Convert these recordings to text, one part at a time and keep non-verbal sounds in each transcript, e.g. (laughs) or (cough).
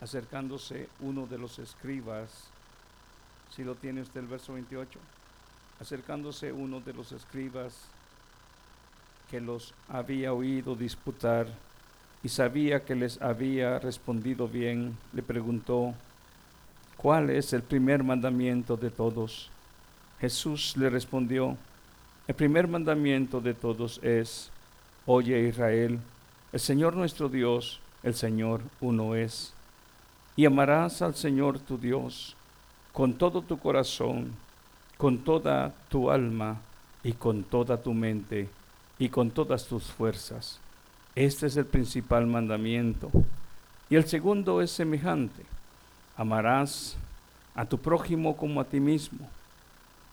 acercándose uno de los escribas, si lo tiene usted el verso 28, acercándose uno de los escribas que los había oído disputar y sabía que les había respondido bien, le preguntó, ¿cuál es el primer mandamiento de todos? Jesús le respondió, el primer mandamiento de todos es, oye Israel, el Señor nuestro Dios, el Señor uno es, y amarás al Señor tu Dios con todo tu corazón, con toda tu alma y con toda tu mente y con todas tus fuerzas. Este es el principal mandamiento. Y el segundo es semejante. Amarás a tu prójimo como a ti mismo.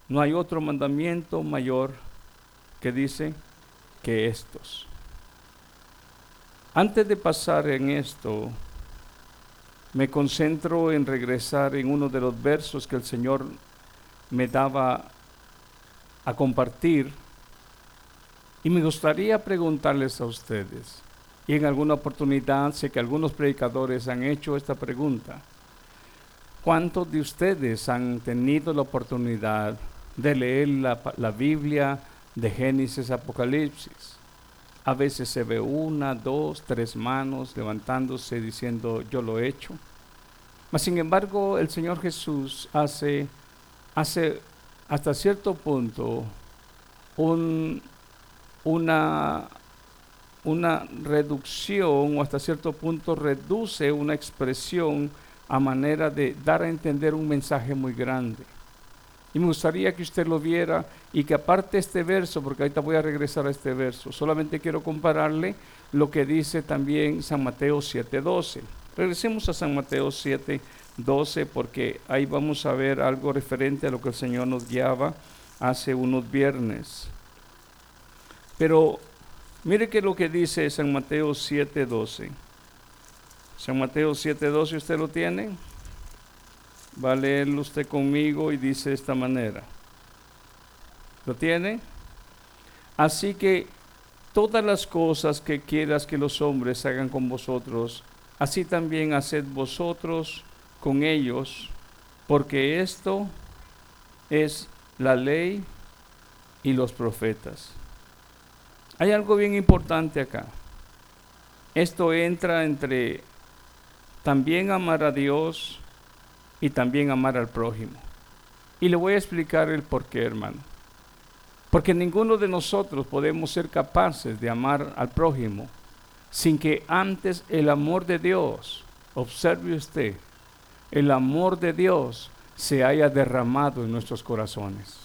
No hay otro mandamiento mayor que dice que estos. Antes de pasar en esto, me concentro en regresar en uno de los versos que el Señor me daba a compartir y me gustaría preguntarles a ustedes, y en alguna oportunidad sé que algunos predicadores han hecho esta pregunta, ¿cuántos de ustedes han tenido la oportunidad de leer la, Biblia de Génesis Apocalipsis. A veces se ve una, dos, tres manos levantándose diciendo yo lo he hecho. Mas sin embargo el Señor Jesús hace, hace hasta cierto punto un, una, una reducción o hasta cierto punto reduce una expresión a manera de dar a entender un mensaje muy grande. Y me gustaría que usted lo viera y que aparte este verso, porque ahorita voy a regresar a este verso, solamente quiero compararle lo que dice también San Mateo 7:12. Regresemos a San Mateo 7:12 porque ahí vamos a ver algo referente a lo que el Señor nos guiaba hace unos viernes. Pero mire que lo que dice San Mateo 7:12. San Mateo 7:12, ¿usted lo tiene? Va a leerlo usted conmigo y dice de esta manera. ¿Lo tiene? Así que todas las cosas que quieras que los hombres hagan con vosotros, así también haced vosotros con ellos, porque esto es la ley y los profetas. Hay algo bien importante acá. Esto entra entre también amar a Dios y también amar al prójimo. Y le voy a explicar el por qué, hermano. Porque ninguno de nosotros podemos ser capaces de amar al prójimo sin que antes el amor de Dios, observe usted, el amor de Dios se haya derramado en nuestros corazones.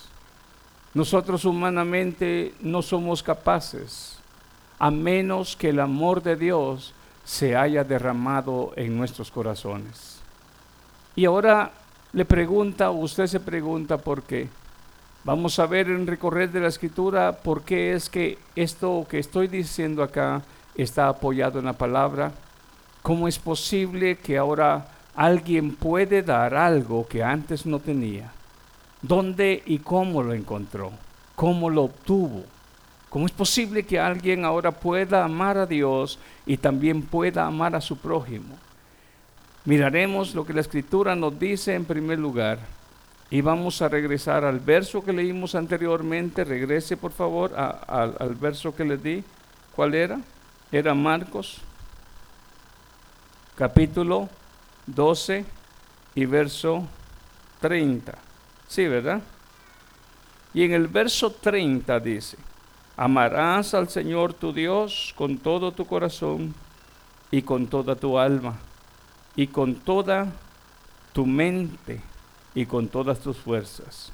Nosotros humanamente no somos capaces, a menos que el amor de Dios se haya derramado en nuestros corazones. Y ahora le pregunta, usted se pregunta por qué. Vamos a ver en recorrer de la escritura por qué es que esto que estoy diciendo acá está apoyado en la palabra. ¿Cómo es posible que ahora alguien puede dar algo que antes no tenía? ¿Dónde y cómo lo encontró? ¿Cómo lo obtuvo? ¿Cómo es posible que alguien ahora pueda amar a Dios y también pueda amar a su prójimo? Miraremos lo que la escritura nos dice en primer lugar y vamos a regresar al verso que leímos anteriormente. Regrese por favor al verso que le di. ¿Cuál era? Era Marcos capítulo 12 y verso 30. Sí, ¿verdad? Y en el verso 30 dice, amarás al Señor tu Dios con todo tu corazón y con toda tu alma y con toda tu mente y con todas tus fuerzas.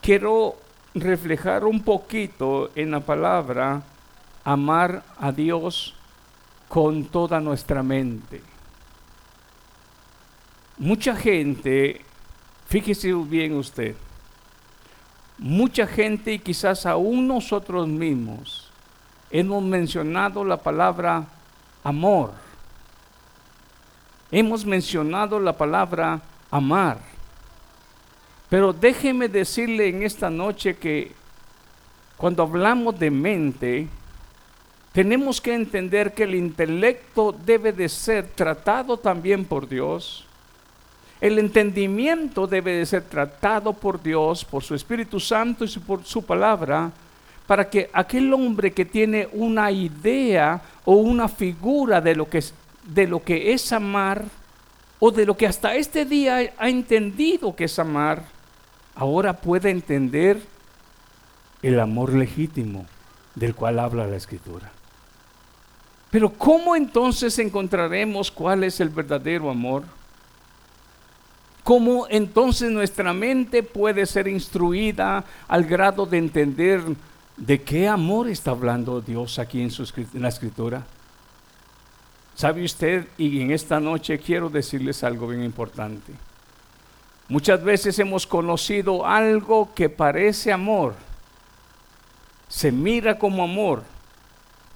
Quiero reflejar un poquito en la palabra amar a Dios con toda nuestra mente. Mucha gente, fíjese bien usted, mucha gente y quizás aún nosotros mismos hemos mencionado la palabra amor hemos mencionado la palabra amar. Pero déjeme decirle en esta noche que cuando hablamos de mente, tenemos que entender que el intelecto debe de ser tratado también por Dios. El entendimiento debe de ser tratado por Dios, por su Espíritu Santo y por su palabra, para que aquel hombre que tiene una idea o una figura de lo que es, de lo que es amar, o de lo que hasta este día ha entendido que es amar, ahora pueda entender el amor legítimo del cual habla la Escritura. Pero ¿cómo entonces encontraremos cuál es el verdadero amor? ¿Cómo entonces nuestra mente puede ser instruida al grado de entender de qué amor está hablando Dios aquí en, la escritura? ¿Sabe usted? Y en esta noche quiero decirles algo bien importante. Muchas veces hemos conocido algo que parece amor, se mira como amor,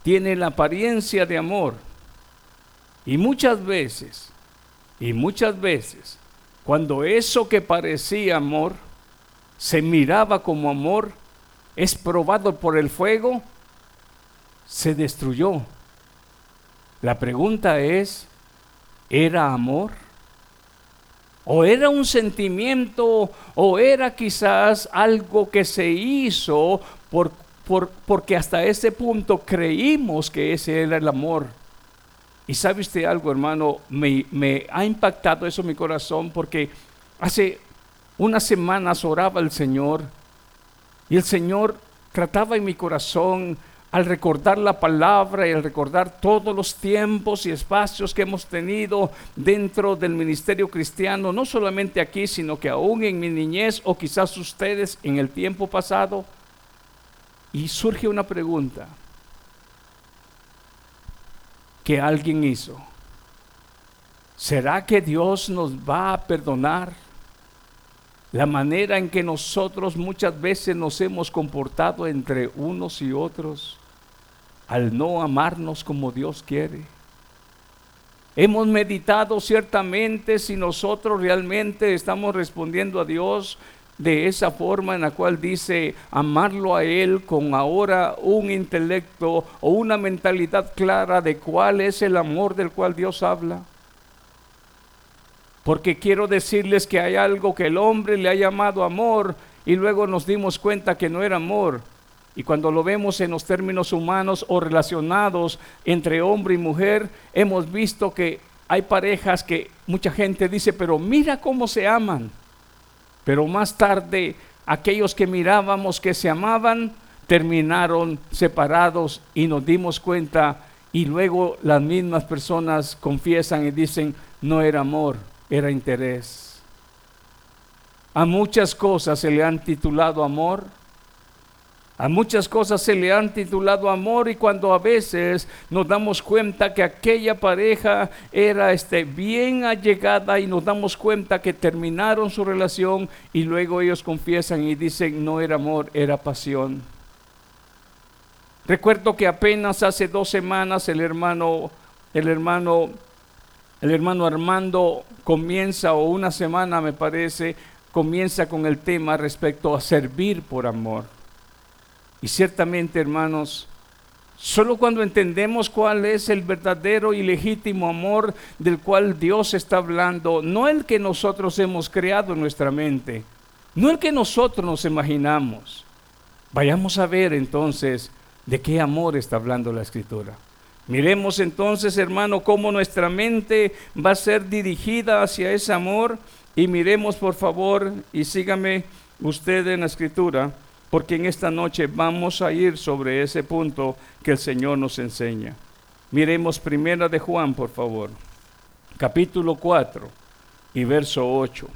tiene la apariencia de amor. Y muchas veces, y muchas veces, cuando eso que parecía amor se miraba como amor, es probado por el fuego, se destruyó. La pregunta es, ¿era amor? ¿O era un sentimiento? ¿O era quizás algo que se hizo por porque hasta ese punto creímos que ese era el amor. Y sabe usted algo, hermano, me, me ha impactado eso mi corazón porque hace unas semanas oraba el Señor y el Señor trataba en mi corazón al recordar la palabra y al recordar todos los tiempos y espacios que hemos tenido dentro del ministerio cristiano, no solamente aquí, sino que aún en mi niñez o quizás ustedes en el tiempo pasado, y surge una pregunta que alguien hizo. ¿Será que Dios nos va a perdonar la manera en que nosotros muchas veces nos hemos comportado entre unos y otros al no amarnos como Dios quiere? Hemos meditado ciertamente si nosotros realmente estamos respondiendo a Dios de esa forma en la cual dice amarlo a Él con ahora un intelecto o una mentalidad clara de cuál es el amor del cual Dios habla. Porque quiero decirles que hay algo que el hombre le ha llamado amor y luego nos dimos cuenta que no era amor. Y cuando lo vemos en los términos humanos o relacionados entre hombre y mujer, hemos visto que hay parejas que mucha gente dice, pero mira cómo se aman. Pero más tarde aquellos que mirábamos que se amaban terminaron separados y nos dimos cuenta y luego las mismas personas confiesan y dicen, no era amor, era interés. A muchas cosas se le han titulado amor, a muchas cosas se le han titulado amor y cuando a veces nos damos cuenta que aquella pareja era este, bien allegada y nos damos cuenta que terminaron su relación y luego ellos confiesan y dicen no era amor, era pasión. Recuerdo que apenas hace dos semanas el hermano, el hermano, el hermano Armando comienza, o una semana me parece, comienza con el tema respecto a servir por amor. Y ciertamente, hermanos, solo cuando entendemos cuál es el verdadero y legítimo amor del cual Dios está hablando, no el que nosotros hemos creado en nuestra mente, no el que nosotros nos imaginamos. Vayamos a ver entonces de qué amor está hablando la escritura. Miremos entonces, hermano, cómo nuestra mente va a ser dirigida hacia ese amor y miremos por favor y sígame usted en la escritura porque en esta noche vamos a ir sobre ese punto que el Señor nos enseña. Miremos primera de Juan, por favor, capítulo 4 y verso 8.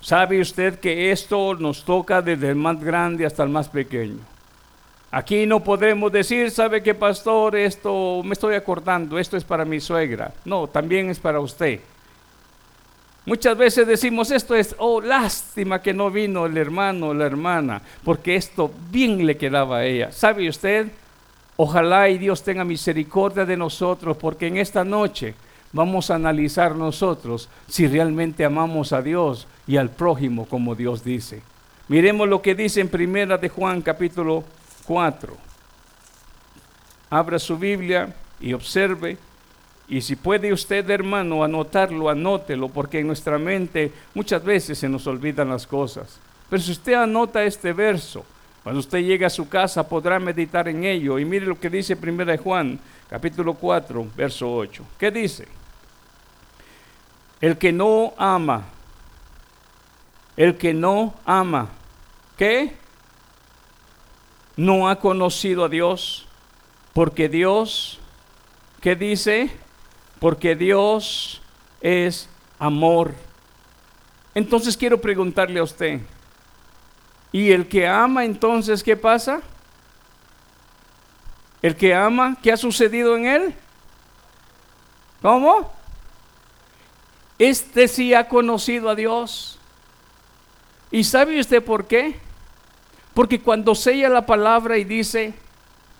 ¿Sabe usted que esto nos toca desde el más grande hasta el más pequeño? Aquí no podemos decir, ¿sabe qué pastor? Esto me estoy acordando, esto es para mi suegra. No, también es para usted. Muchas veces decimos esto es, oh, lástima que no vino el hermano o la hermana, porque esto bien le quedaba a ella. ¿Sabe usted? Ojalá y Dios tenga misericordia de nosotros, porque en esta noche vamos a analizar nosotros si realmente amamos a Dios y al prójimo como Dios dice. Miremos lo que dice en primera de Juan capítulo 4. abra su Biblia y observe. Y si puede usted, hermano, anotarlo, anótelo, porque en nuestra mente muchas veces se nos olvidan las cosas. Pero si usted anota este verso, cuando usted llegue a su casa podrá meditar en ello. Y mire lo que dice 1 Juan, capítulo 4, verso 8. ¿Qué dice? El que no ama, el que no ama, ¿qué? No ha conocido a Dios, porque Dios, ¿qué dice? Porque Dios es amor. Entonces quiero preguntarle a usted, ¿y el que ama entonces qué pasa? El que ama, ¿qué ha sucedido en él? ¿Cómo? Este sí ha conocido a Dios. ¿Y sabe usted por qué? Porque cuando sella la palabra y dice,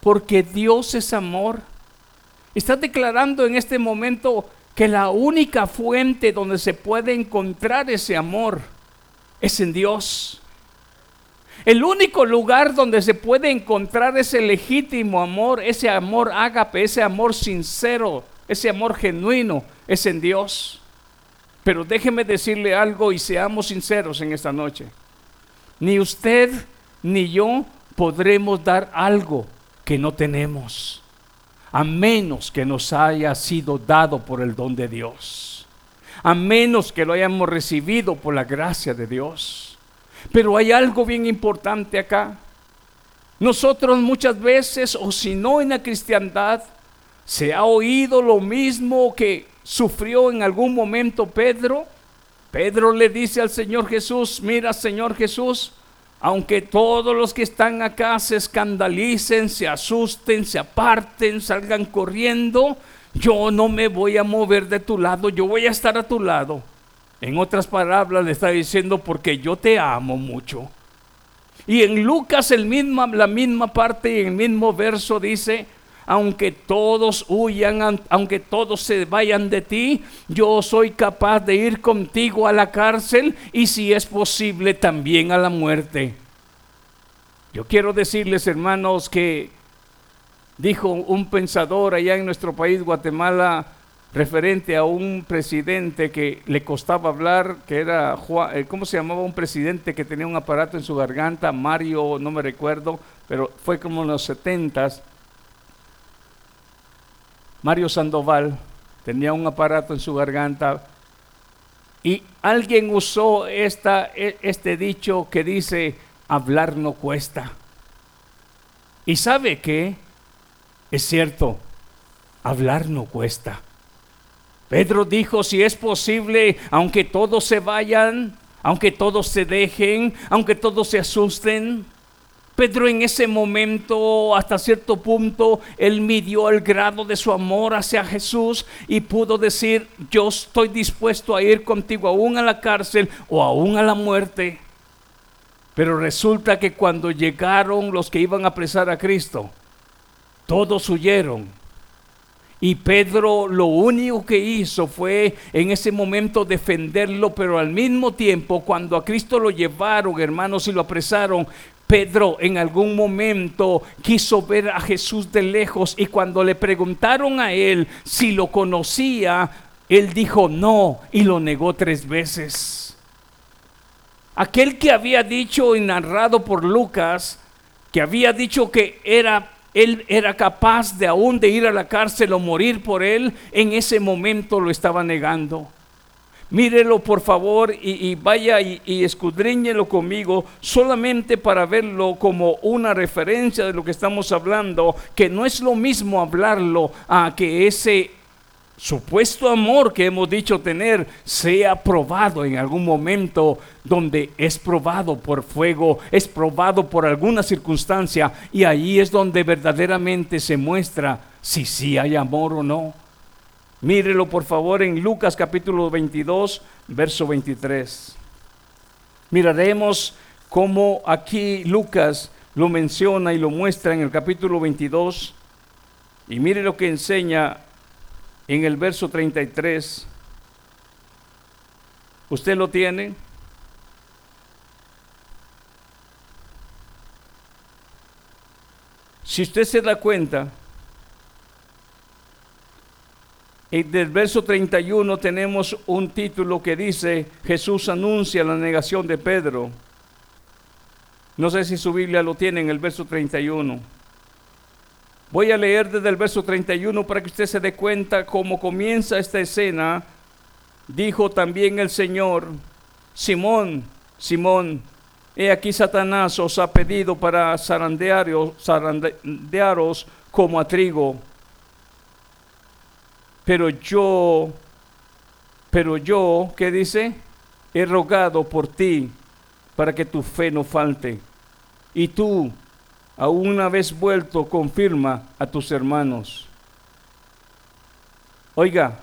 porque Dios es amor, está declarando en este momento que la única fuente donde se puede encontrar ese amor es en Dios. El único lugar donde se puede encontrar ese legítimo amor, ese amor ágape, ese amor sincero, ese amor genuino, es en Dios. Pero déjeme decirle algo y seamos sinceros en esta noche. Ni usted ni yo podremos dar algo que no tenemos, a menos que nos haya sido dado por el don de Dios, a menos que lo hayamos recibido por la gracia de Dios. Pero hay algo bien importante acá. Nosotros muchas veces, o si no en la cristiandad, se ha oído lo mismo que sufrió en algún momento Pedro. Pedro le dice al Señor Jesús, mira Señor Jesús, aunque todos los que están acá se escandalicen, se asusten, se aparten, salgan corriendo, yo no me voy a mover de tu lado, yo voy a estar a tu lado. En otras palabras le está diciendo porque yo te amo mucho. Y en Lucas el la misma parte y el mismo verso dice, aunque todos huyan, aunque todos se vayan de ti, yo soy capaz de ir contigo a la cárcel y si es posible también a la muerte. Yo quiero decirles, hermanos, que dijo un pensador allá en nuestro país, Guatemala, referente a un presidente que le costaba hablar, que era, eh, ¿cómo se llamaba? Un presidente que tenía un aparato en su garganta, Mario, no me recuerdo, pero fue como en los setentas. Mario Sandoval tenía un aparato en su garganta y alguien usó esta, e, este dicho que dice, hablar no cuesta. Y sabe que es cierto, hablar no cuesta. Pedro dijo, si es posible, aunque todos se vayan, aunque todos se dejen, aunque todos se asusten, Pedro en ese momento, hasta cierto punto, él midió el grado de su amor hacia Jesús y pudo decir, yo estoy dispuesto a ir contigo aún a la cárcel o aún a la muerte. Pero resulta que cuando llegaron los que iban a apresar a Cristo, todos huyeron. Y Pedro lo único que hizo fue en ese momento defenderlo, pero al mismo tiempo cuando a Cristo lo llevaron, hermanos, y lo apresaron, Pedro en algún momento quiso ver a Jesús de lejos y cuando le preguntaron a él si lo conocía, él dijo no y lo negó tres veces. Aquel que había dicho y narrado por Lucas, que había dicho que era él era capaz de aún de ir a la cárcel o morir por él, en ese momento lo estaba negando. Mírelo por favor y, vaya y, y, escudriñelo conmigo solamente para verlo como una referencia de lo que estamos hablando, que no es lo mismo hablarlo a que ese supuesto amor que hemos dicho tener sea probado en algún momento donde es probado por fuego, es probado por alguna circunstancia y ahí es donde verdaderamente se muestra si sí hay amor o no. Mírelo por favor en Lucas capítulo 22, verso 23. Miraremos cómo aquí Lucas lo menciona y lo muestra en el capítulo 22. Y mire lo que enseña en el verso 33. ¿Usted lo tiene? Si usted se da cuenta, En del verso 31 tenemos un título que dice, Jesús anuncia la negación de Pedro. No sé si su Biblia lo tiene en el verso 31. Voy a leer desde el verso 31 para que usted se dé cuenta cómo comienza esta escena. Dijo también el Señor, Simón, Simón, he aquí Satanás os ha pedido para zarandearos, zarandearos como a trigo pero yo, pero yo, ¿qué dice? He rogado por ti para que tu fe no falte. Y tú, aún una vez vuelto, confirma a tus hermanos. Oiga,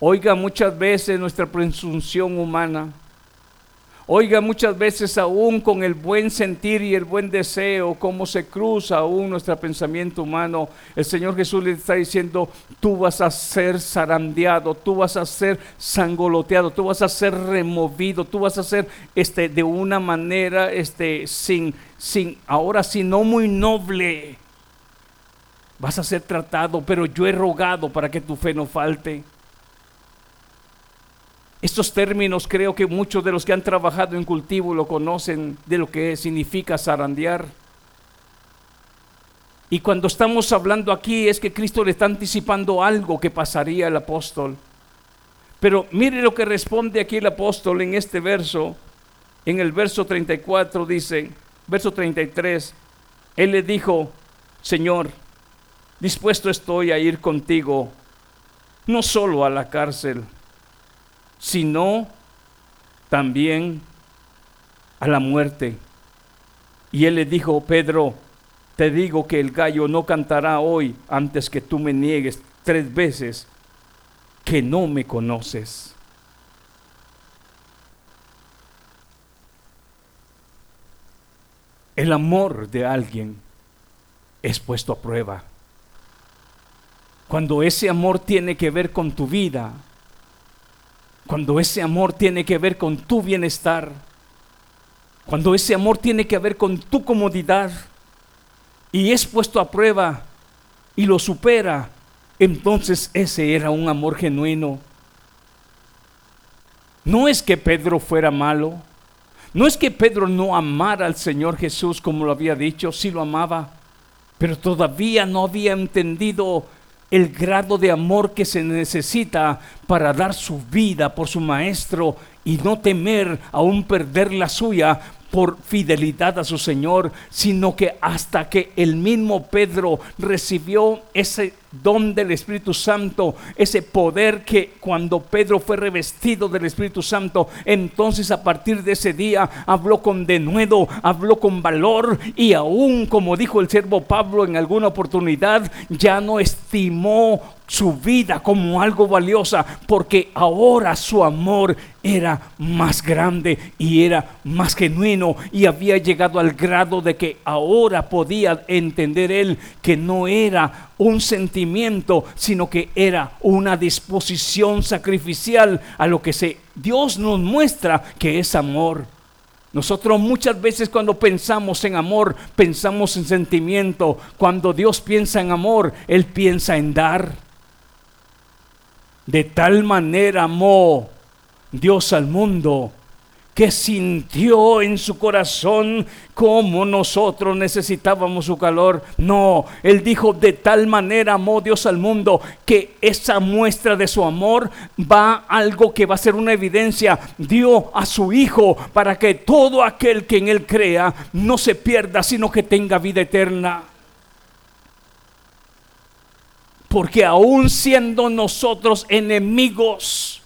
oiga muchas veces nuestra presunción humana Oiga, muchas veces aún con el buen sentir y el buen deseo, cómo se cruza aún nuestro pensamiento humano, el Señor Jesús le está diciendo, tú vas a ser zarandeado, tú vas a ser sangoloteado, tú vas a ser removido, tú vas a ser este, de una manera este, sin, sin, ahora sí, no muy noble. Vas a ser tratado, pero yo he rogado para que tu fe no falte. Estos términos creo que muchos de los que han trabajado en cultivo lo conocen de lo que significa zarandear. Y cuando estamos hablando aquí es que Cristo le está anticipando algo que pasaría al apóstol. Pero mire lo que responde aquí el apóstol en este verso. En el verso 34 dice, verso 33, él le dijo, Señor, dispuesto estoy a ir contigo, no solo a la cárcel, sino también a la muerte. Y él le dijo, Pedro, te digo que el gallo no cantará hoy antes que tú me niegues tres veces que no me conoces. El amor de alguien es puesto a prueba. Cuando ese amor tiene que ver con tu vida, cuando ese amor tiene que ver con tu bienestar, cuando ese amor tiene que ver con tu comodidad y es puesto a prueba y lo supera, entonces ese era un amor genuino. No es que Pedro fuera malo, no es que Pedro no amara al Señor Jesús como lo había dicho, sí lo amaba, pero todavía no había entendido el grado de amor que se necesita para dar su vida por su maestro y no temer aún perder la suya por fidelidad a su Señor, sino que hasta que el mismo Pedro recibió ese don del Espíritu Santo, ese poder que cuando Pedro fue revestido del Espíritu Santo, entonces a partir de ese día habló con denuedo, habló con valor y aún como dijo el siervo Pablo en alguna oportunidad, ya no estimó su vida como algo valiosa, porque ahora su amor era más grande y era más genuino y había llegado al grado de que ahora podía entender él que no era un sentimiento, sino que era una disposición sacrificial a lo que se Dios nos muestra que es amor. Nosotros muchas veces cuando pensamos en amor, pensamos en sentimiento. Cuando Dios piensa en amor, Él piensa en dar. De tal manera amó Dios al mundo que sintió en su corazón como nosotros necesitábamos su calor. No, Él dijo, de tal manera amó Dios al mundo que esa muestra de su amor va algo que va a ser una evidencia. Dio a su Hijo para que todo aquel que en Él crea no se pierda, sino que tenga vida eterna. Porque aún siendo nosotros enemigos,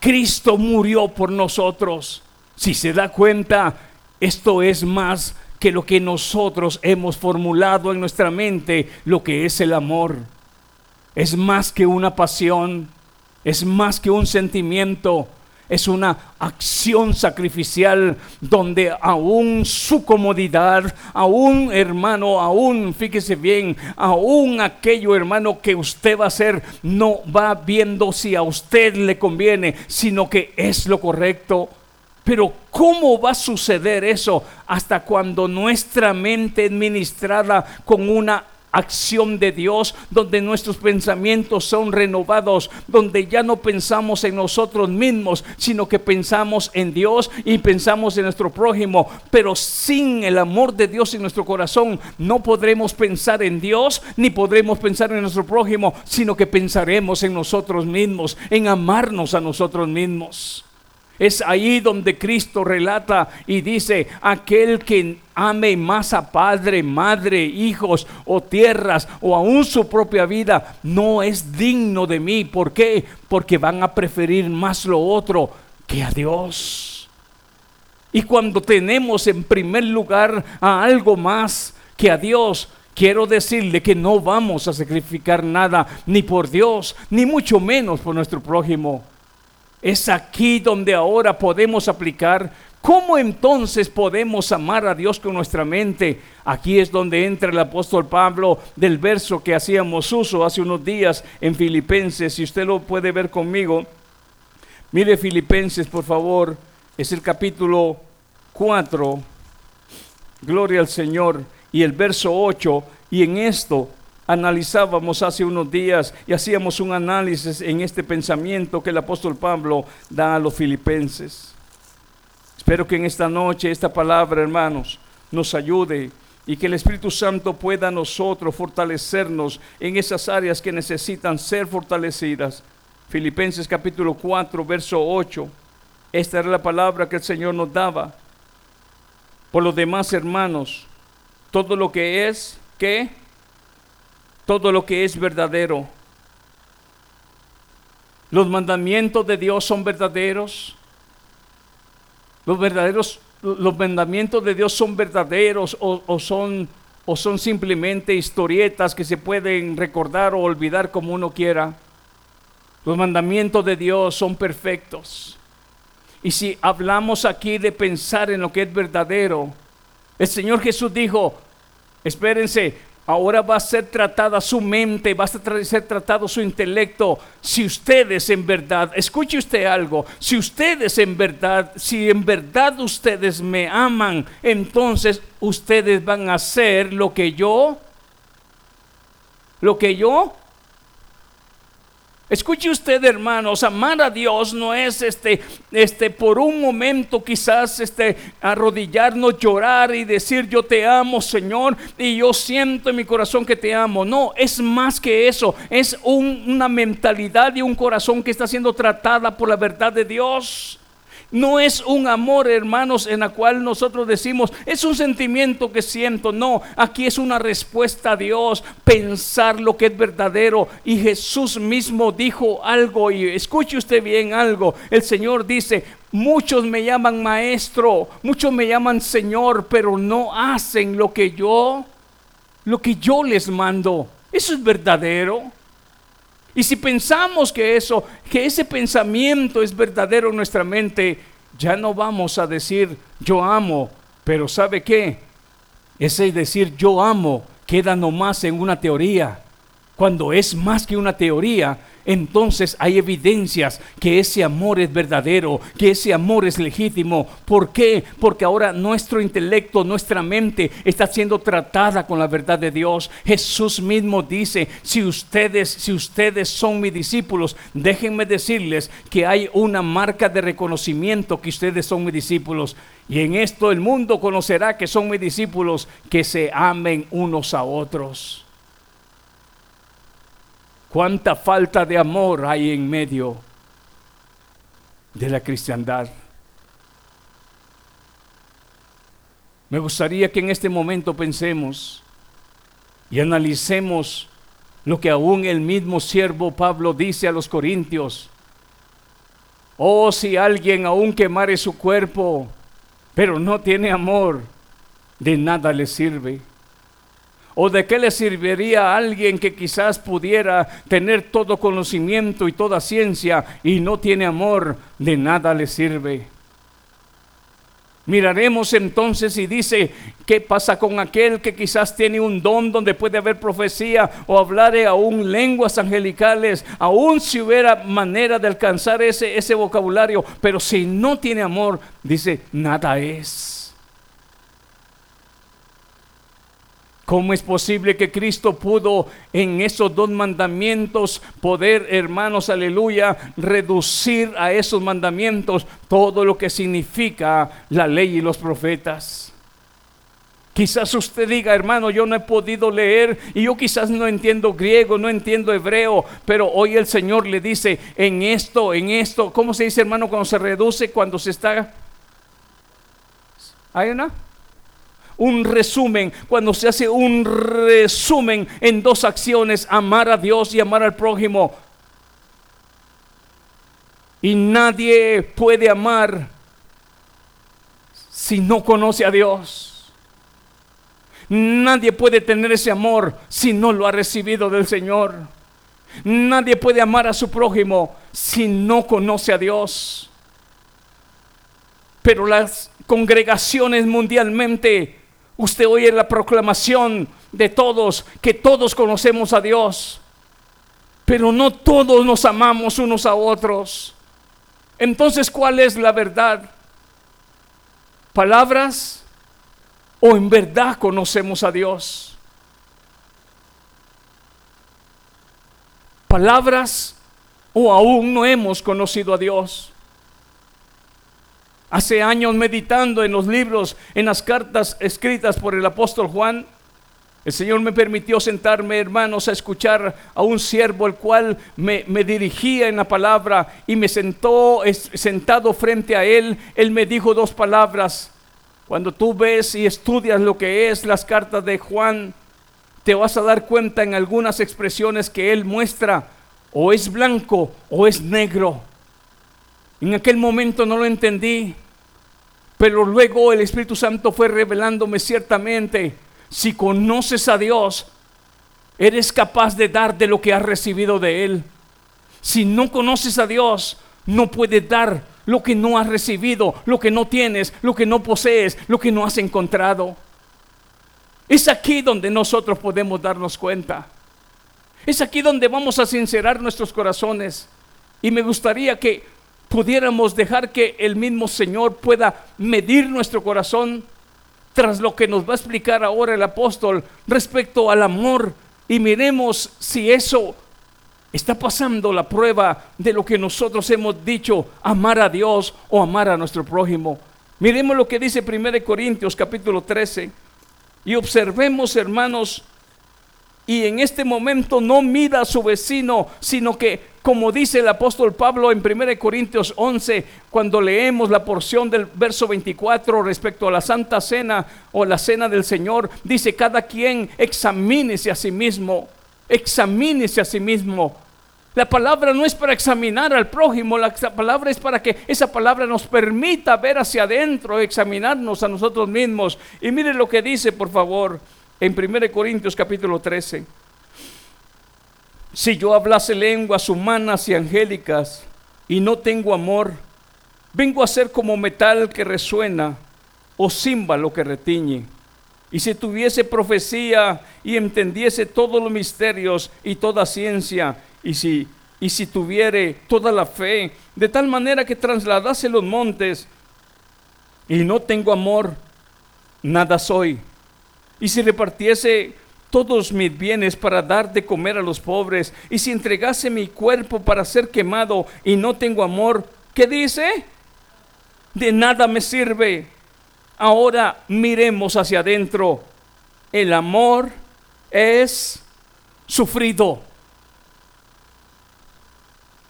Cristo murió por nosotros. Si se da cuenta, esto es más que lo que nosotros hemos formulado en nuestra mente, lo que es el amor. Es más que una pasión, es más que un sentimiento, es una acción sacrificial donde aún su comodidad, aún hermano, aún, fíjese bien, aún aquello hermano que usted va a hacer, no va viendo si a usted le conviene, sino que es lo correcto. Pero ¿cómo va a suceder eso hasta cuando nuestra mente administrada con una acción de Dios, donde nuestros pensamientos son renovados, donde ya no pensamos en nosotros mismos, sino que pensamos en Dios y pensamos en nuestro prójimo. Pero sin el amor de Dios en nuestro corazón, no podremos pensar en Dios ni podremos pensar en nuestro prójimo, sino que pensaremos en nosotros mismos, en amarnos a nosotros mismos. Es ahí donde Cristo relata y dice, aquel que ame más a padre, madre, hijos o tierras o aún su propia vida, no es digno de mí. ¿Por qué? Porque van a preferir más lo otro que a Dios. Y cuando tenemos en primer lugar a algo más que a Dios, quiero decirle que no vamos a sacrificar nada, ni por Dios, ni mucho menos por nuestro prójimo. Es aquí donde ahora podemos aplicar. Cómo entonces podemos amar a Dios con nuestra mente. Aquí es donde entra el apóstol Pablo del verso que hacíamos uso hace unos días en Filipenses. Si usted lo puede ver conmigo, mire Filipenses por favor, es el capítulo 4, gloria al Señor, y el verso 8, y en esto analizábamos hace unos días y hacíamos un análisis en este pensamiento que el apóstol Pablo da a los filipenses. Espero que en esta noche esta palabra, hermanos, nos ayude y que el Espíritu Santo pueda a nosotros fortalecernos en esas áreas que necesitan ser fortalecidas. Filipenses capítulo 4, verso 8. Esta era la palabra que el Señor nos daba. Por los demás, hermanos, todo lo que es, que todo lo que es verdadero. Los mandamientos de Dios son verdaderos. Los verdaderos, los mandamientos de Dios son verdaderos o, son, o son simplemente historietas que se pueden recordar o olvidar como uno quiera. Los mandamientos de Dios son perfectos. Y si hablamos aquí de pensar en lo que es verdadero, el Señor Jesús dijo, espérense, Ahora va a ser tratada su mente, va a ser tratado su intelecto. Si ustedes en verdad, escuche usted algo, si ustedes en verdad, si en verdad ustedes me aman, entonces ustedes van a hacer lo que yo, lo que yo Escuche usted, hermanos, amar a Dios no es este, este, por un momento quizás este, arrodillarnos, llorar y decir yo te amo, Señor, y yo siento en mi corazón que te amo. No, es más que eso, es una mentalidad y un corazón que está siendo tratada por la verdad de Dios. No es un amor, hermanos, en la cual nosotros decimos, es un sentimiento que siento. No, aquí es una respuesta a Dios, pensar lo que es verdadero. Y Jesús mismo dijo algo, y escuche usted bien algo. El Señor dice, muchos me llaman maestro, muchos me llaman Señor, pero no hacen lo que yo, lo que yo les mando. Eso es verdadero. Y si pensamos que eso, que ese pensamiento es verdadero en nuestra mente, ya no vamos a decir yo amo, pero ¿sabe qué? Ese decir yo amo queda nomás en una teoría. Cuando es más que una teoría, entonces hay evidencias que ese amor es verdadero, que ese amor es legítimo. ¿Por qué? Porque ahora nuestro intelecto, nuestra mente está siendo tratada con la verdad de Dios. Jesús mismo dice, si ustedes, si ustedes son mis discípulos, déjenme decirles que hay una marca de reconocimiento que ustedes son mis discípulos. Y en esto el mundo conocerá que son mis discípulos, que se amen unos a otros. Cuánta falta de amor hay en medio de la cristiandad. Me gustaría que en este momento pensemos y analicemos lo que aún el mismo siervo Pablo dice a los corintios. Oh, si alguien aún quemare su cuerpo, pero no tiene amor, de nada le sirve. ¿O de qué le serviría a alguien que quizás pudiera tener todo conocimiento y toda ciencia y no tiene amor? De nada le sirve. Miraremos entonces y dice, ¿qué pasa con aquel que quizás tiene un don donde puede haber profecía o hablar aún lenguas angelicales, aún si hubiera manera de alcanzar ese, ese vocabulario, pero si no tiene amor, dice, nada es. ¿Cómo es posible que Cristo pudo en esos dos mandamientos poder, hermanos, aleluya, reducir a esos mandamientos todo lo que significa la ley y los profetas? Quizás usted diga, hermano, yo no he podido leer y yo quizás no entiendo griego, no entiendo hebreo, pero hoy el Señor le dice, en esto, en esto, ¿cómo se dice, hermano, cuando se reduce, cuando se está... ¿Hay una? Un resumen, cuando se hace un resumen en dos acciones, amar a Dios y amar al prójimo. Y nadie puede amar si no conoce a Dios. Nadie puede tener ese amor si no lo ha recibido del Señor. Nadie puede amar a su prójimo si no conoce a Dios. Pero las congregaciones mundialmente Usted oye la proclamación de todos, que todos conocemos a Dios, pero no todos nos amamos unos a otros. Entonces, ¿cuál es la verdad? ¿Palabras o en verdad conocemos a Dios? ¿Palabras o aún no hemos conocido a Dios? Hace años meditando en los libros, en las cartas escritas por el apóstol Juan, el Señor me permitió sentarme, hermanos, a escuchar a un siervo, el cual me, dirigía en la palabra y me sentó sentado frente a él. Él me dijo dos palabras. Cuando tú ves y estudias lo que es las cartas de Juan, te vas a dar cuenta en algunas expresiones que él muestra, o es blanco o es negro. En aquel momento no lo entendí, pero luego el Espíritu Santo fue revelándome ciertamente, si conoces a Dios, eres capaz de dar de lo que has recibido de Él. Si no conoces a Dios, no puedes dar lo que no has recibido, lo que no tienes, lo que no posees, lo que no has encontrado. Es aquí donde nosotros podemos darnos cuenta. Es aquí donde vamos a sincerar nuestros corazones. Y me gustaría que pudiéramos dejar que el mismo Señor pueda medir nuestro corazón tras lo que nos va a explicar ahora el apóstol respecto al amor y miremos si eso está pasando la prueba de lo que nosotros hemos dicho, amar a Dios o amar a nuestro prójimo. Miremos lo que dice 1 Corintios capítulo 13 y observemos, hermanos, y en este momento no mida a su vecino, sino que, como dice el apóstol Pablo en 1 Corintios 11, cuando leemos la porción del verso 24 respecto a la Santa Cena o la Cena del Señor, dice, cada quien examínese a sí mismo, examínese a sí mismo. La palabra no es para examinar al prójimo, la palabra es para que esa palabra nos permita ver hacia adentro, examinarnos a nosotros mismos. Y mire lo que dice, por favor, en 1 Corintios capítulo 13. Si yo hablase lenguas humanas y angélicas y no tengo amor, vengo a ser como metal que resuena o címbalo que retiñe. Y si tuviese profecía y entendiese todos los misterios y toda ciencia, y si, y si tuviere toda la fe, de tal manera que trasladase los montes, y no tengo amor, nada soy y si repartiese todos mis bienes para dar de comer a los pobres, y si entregase mi cuerpo para ser quemado y no tengo amor, ¿qué dice? De nada me sirve. Ahora miremos hacia adentro. El amor es sufrido.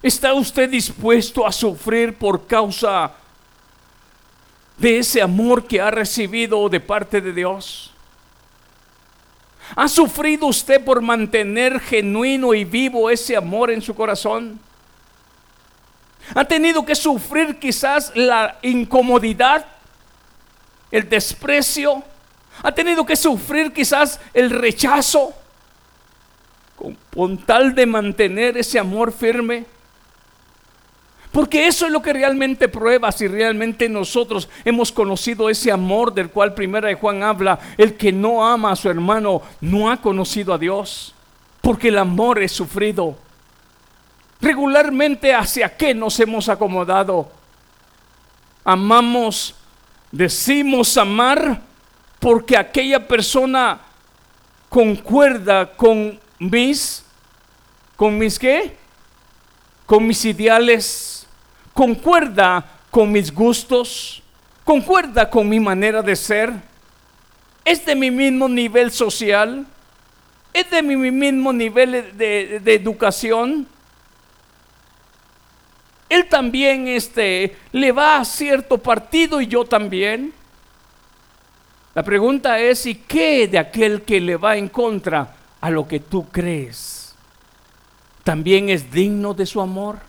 ¿Está usted dispuesto a sufrir por causa de ese amor que ha recibido de parte de Dios? ¿Ha sufrido usted por mantener genuino y vivo ese amor en su corazón? ¿Ha tenido que sufrir quizás la incomodidad, el desprecio? ¿Ha tenido que sufrir quizás el rechazo con, tal de mantener ese amor firme? Porque eso es lo que realmente prueba si realmente nosotros hemos conocido ese amor del cual primera de Juan habla. El que no ama a su hermano no ha conocido a Dios. Porque el amor es sufrido. Regularmente hacia qué nos hemos acomodado. Amamos, decimos amar porque aquella persona concuerda con mis, con mis qué? Con mis ideales, concuerda con mis gustos, concuerda con mi manera de ser, es de mi mismo nivel social, es de mi mismo nivel de, educación. Él también este, le va a cierto partido y yo también. La pregunta es, ¿y qué de aquel que le va en contra a lo que tú crees? ¿También es digno de su amor?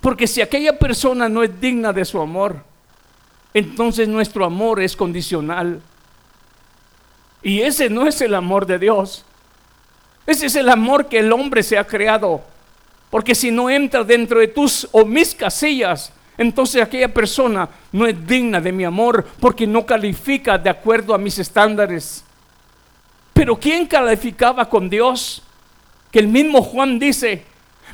Porque si aquella persona no es digna de su amor, entonces nuestro amor es condicional. Y ese no es el amor de Dios. Ese es el amor que el hombre se ha creado. Porque si no entra dentro de tus o mis casillas, entonces aquella persona no es digna de mi amor porque no califica de acuerdo a mis estándares. Pero ¿quién calificaba con Dios? Que el mismo Juan dice,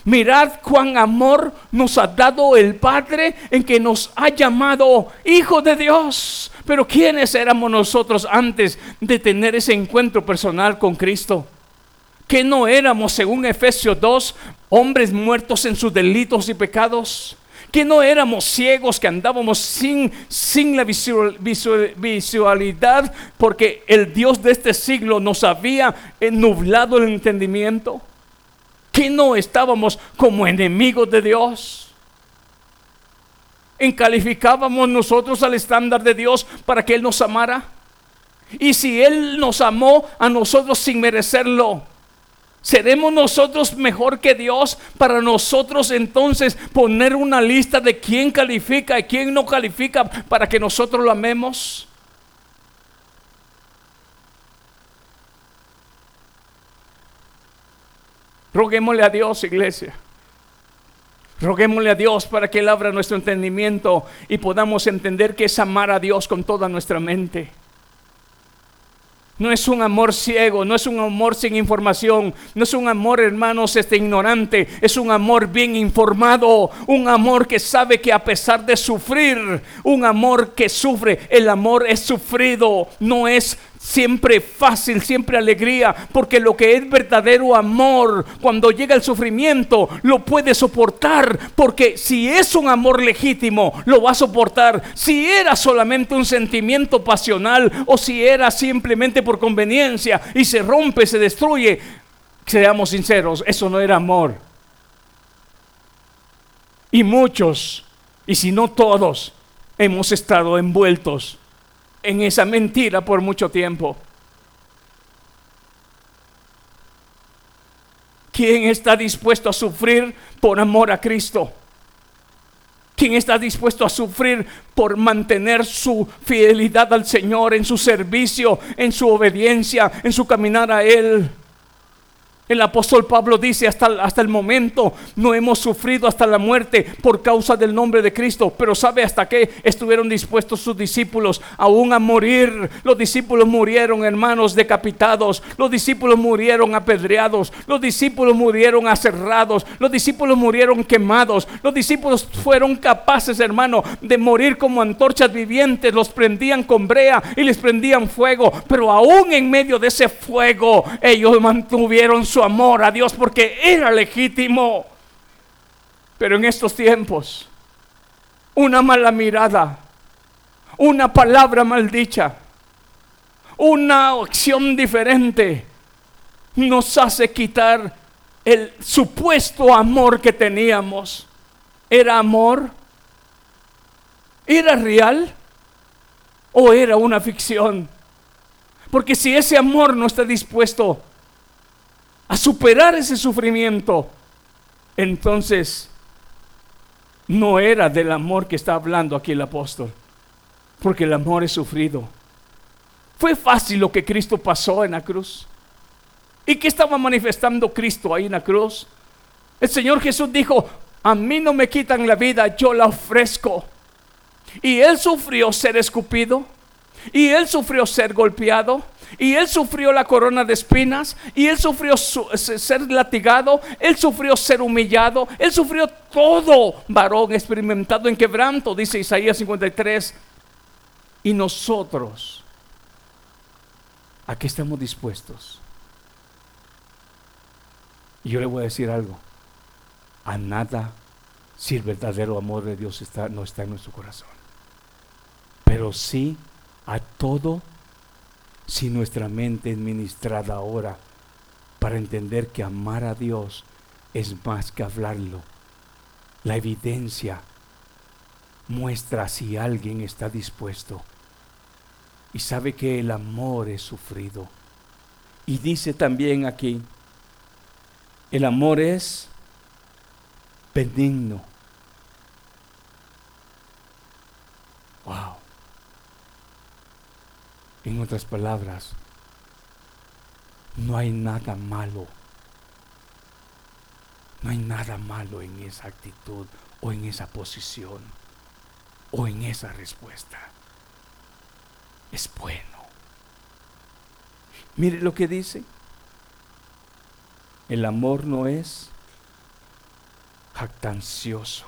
mirad cuán amor nos ha dado el Padre en que nos ha llamado Hijo de Dios. Pero ¿quiénes éramos nosotros antes de tener ese encuentro personal con Cristo? Que no éramos, según Efesios 2, hombres muertos en sus delitos y pecados que no éramos ciegos, que andábamos sin, sin la visualidad, porque el Dios de este siglo nos había nublado el entendimiento, que no estábamos como enemigos de Dios. ¿Encalificábamos nosotros al estándar de Dios para que Él nos amara? Y si Él nos amó a nosotros sin merecerlo, ¿Seremos nosotros mejor que Dios para nosotros entonces poner una lista de quién califica y quién no califica para que nosotros lo amemos? Roguémosle a Dios, iglesia. Roguémosle a Dios para que Él abra nuestro entendimiento y podamos entender que es amar a Dios con toda nuestra mente. No es un amor ciego, no es un amor sin información, no es un amor, hermanos, este ignorante, es un amor bien informado, un amor que sabe que a pesar de sufrir, un amor que sufre, el amor es sufrido, no es siempre fácil, siempre alegría, porque lo que es verdadero amor, cuando llega el sufrimiento, lo puede soportar, porque si es un amor legítimo, lo va a soportar. Si era solamente un sentimiento pasional o si era simplemente por conveniencia y se rompe, se destruye, seamos sinceros, eso no era amor. Y muchos, y si no todos, hemos estado envueltos en esa mentira por mucho tiempo. ¿Quién está dispuesto a sufrir por amor a Cristo? ¿Quién está dispuesto a sufrir por mantener su fidelidad al Señor en su servicio, en su obediencia, en su caminar a Él? El apóstol Pablo dice, hasta, hasta el momento no hemos sufrido hasta la muerte por causa del nombre de Cristo, pero ¿sabe hasta qué estuvieron dispuestos sus discípulos aún a morir? Los discípulos murieron hermanos decapitados, los discípulos murieron apedreados, los discípulos murieron aserrados, los discípulos murieron quemados, los discípulos fueron capaces, hermano, de morir como antorchas vivientes, los prendían con brea y les prendían fuego, pero aún en medio de ese fuego ellos mantuvieron su amor a Dios porque era legítimo. Pero en estos tiempos, una mala mirada, una palabra maldicha, una acción diferente nos hace quitar el supuesto amor que teníamos. ¿Era amor? ¿Era real? ¿O era una ficción? Porque si ese amor no está dispuesto a superar ese sufrimiento, entonces no era del amor que está hablando aquí el apóstol, porque el amor es sufrido. Fue fácil lo que Cristo pasó en la cruz. ¿Y qué estaba manifestando Cristo ahí en la cruz? El Señor Jesús dijo, a mí no me quitan la vida, yo la ofrezco. Y Él sufrió ser escupido, y Él sufrió ser golpeado, y él sufrió la corona de espinas, y él sufrió ser latigado, él sufrió ser humillado, él sufrió todo, varón experimentado en quebranto, dice Isaías 53. Y nosotros, ¿A qué estamos dispuestos? Y yo le voy a decir algo. A nada si el verdadero amor de Dios está, no está en nuestro corazón. Pero sí a todo si nuestra mente es ministrada ahora para entender que amar a Dios es más que hablarlo. La evidencia muestra si alguien está dispuesto y sabe que el amor es sufrido. Y dice también aquí, el amor es benigno. Wow. En otras palabras, no hay nada malo. No hay nada malo en esa actitud o en esa posición o en esa respuesta. Es bueno. Mire lo que dice. El amor no es jactancioso.